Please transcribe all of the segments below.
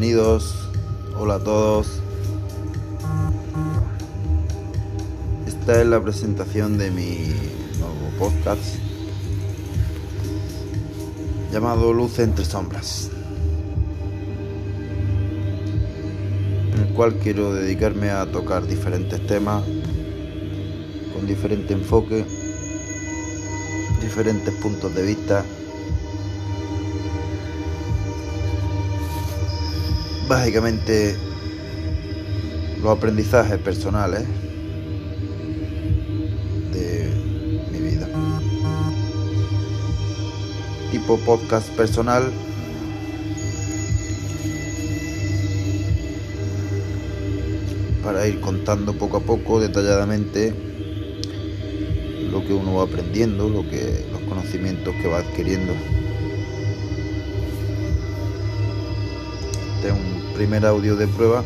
bienvenidos. Hola a todos. Esta es la presentación de mi nuevo podcast llamado Luz entre sombras, en el cual quiero dedicarme a tocar diferentes temas con diferente enfoque, diferentes puntos de vista. Básicamente los aprendizajes personales de mi vida. Tipo podcast personal. Para ir contando poco a poco, detalladamente, lo que uno va aprendiendo, lo que, los conocimientos que va adquiriendo. Es un primer audio de prueba.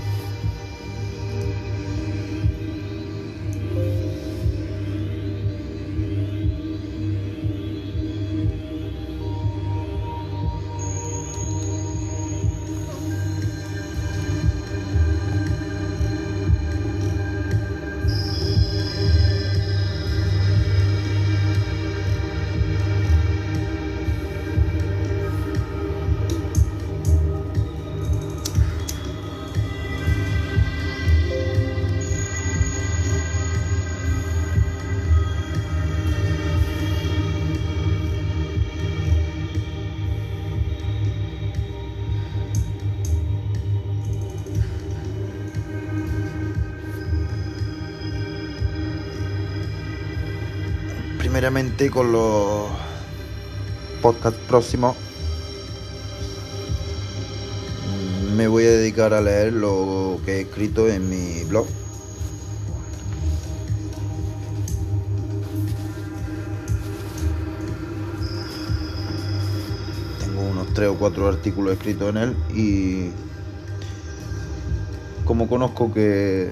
Primeramente con los podcasts próximos me voy a dedicar a leer lo que he escrito en mi blog. Tengo unos tres o cuatro artículos escritos en él y como conozco que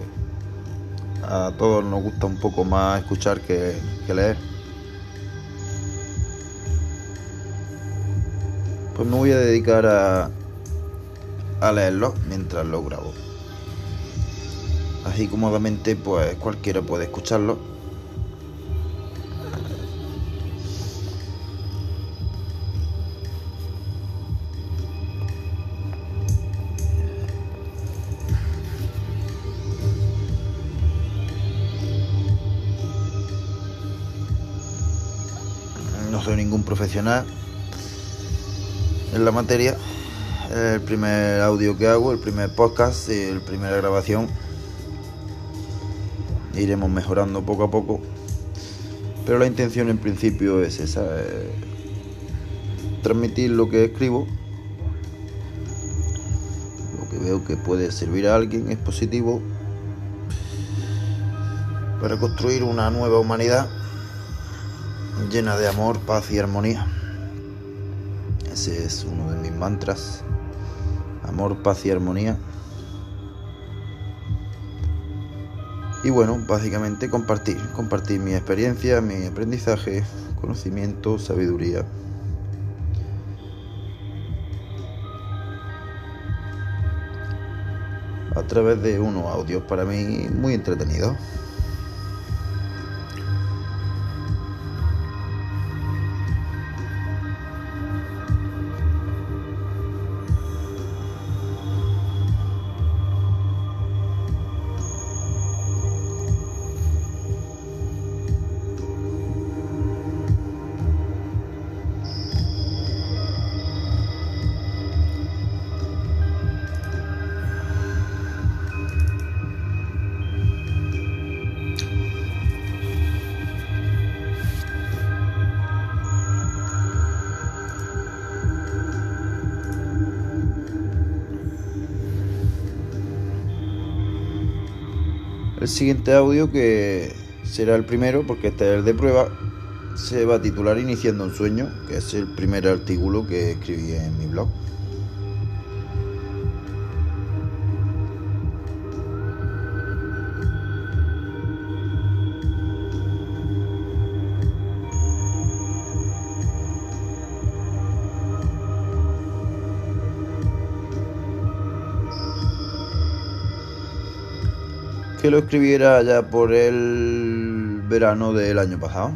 a todos nos gusta un poco más escuchar que, que leer. Pues me voy a dedicar a, a leerlo mientras lo grabo. Así cómodamente, pues cualquiera puede escucharlo. No soy ningún profesional en la materia. El primer audio que hago, el primer podcast la primera grabación. Iremos mejorando poco a poco. Pero la intención en principio es esa. Eh, transmitir lo que escribo. Lo que veo que puede servir a alguien es positivo. Para construir una nueva humanidad llena de amor, paz y armonía. Ese es uno de mis mantras. Amor, paz y armonía. Y bueno, básicamente compartir, compartir mi experiencia, mi aprendizaje, conocimiento, sabiduría. A través de unos audios para mí muy entretenidos. El siguiente audio, que será el primero, porque este es el de prueba, se va a titular Iniciando un sueño, que es el primer artículo que escribí en mi blog. Que lo escribiera ya por el verano del año pasado.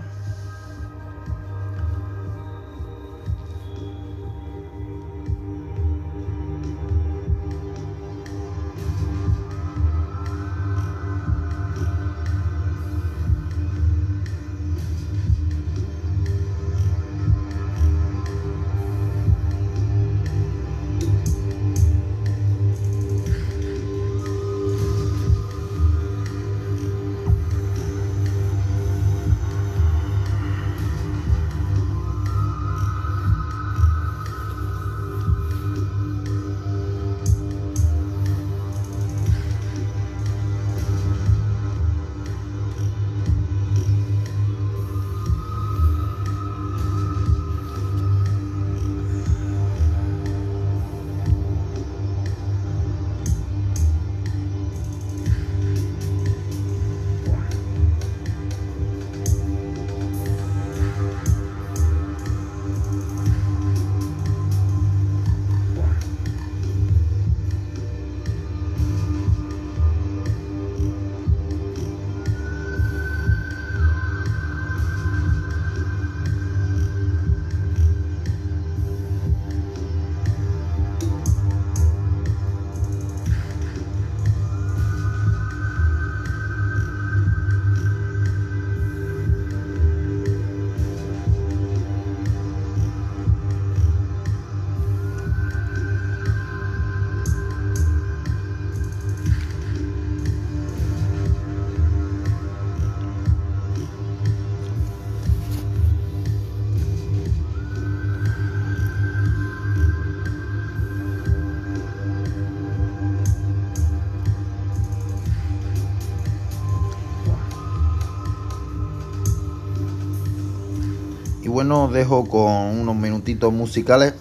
Bueno, dejo con unos minutitos musicales.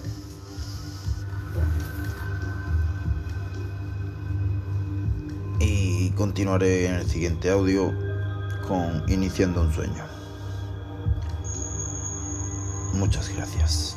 Y continuaré en el siguiente audio con Iniciando un sueño. Muchas gracias.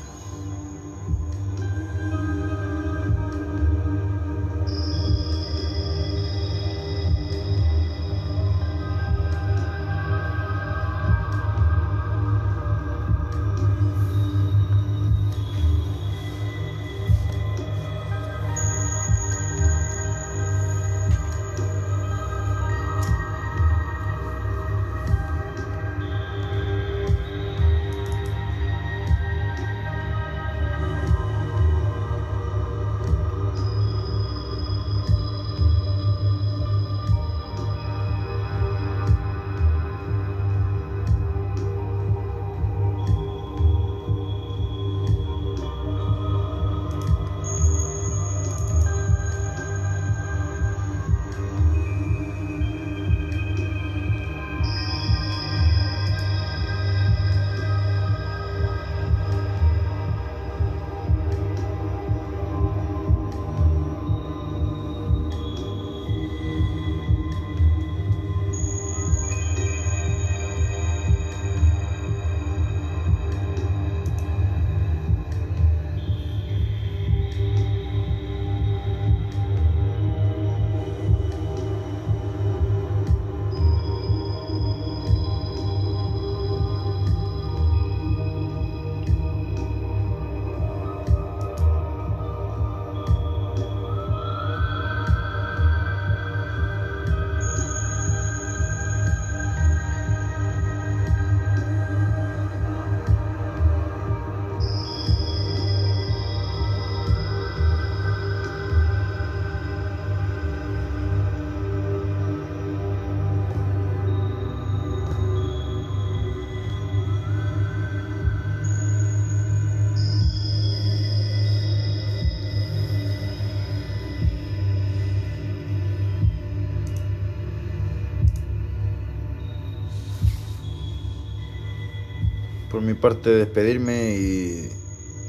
Mi parte despedirme y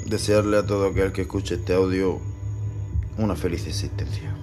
desearle a todo aquel que escuche este audio una feliz existencia.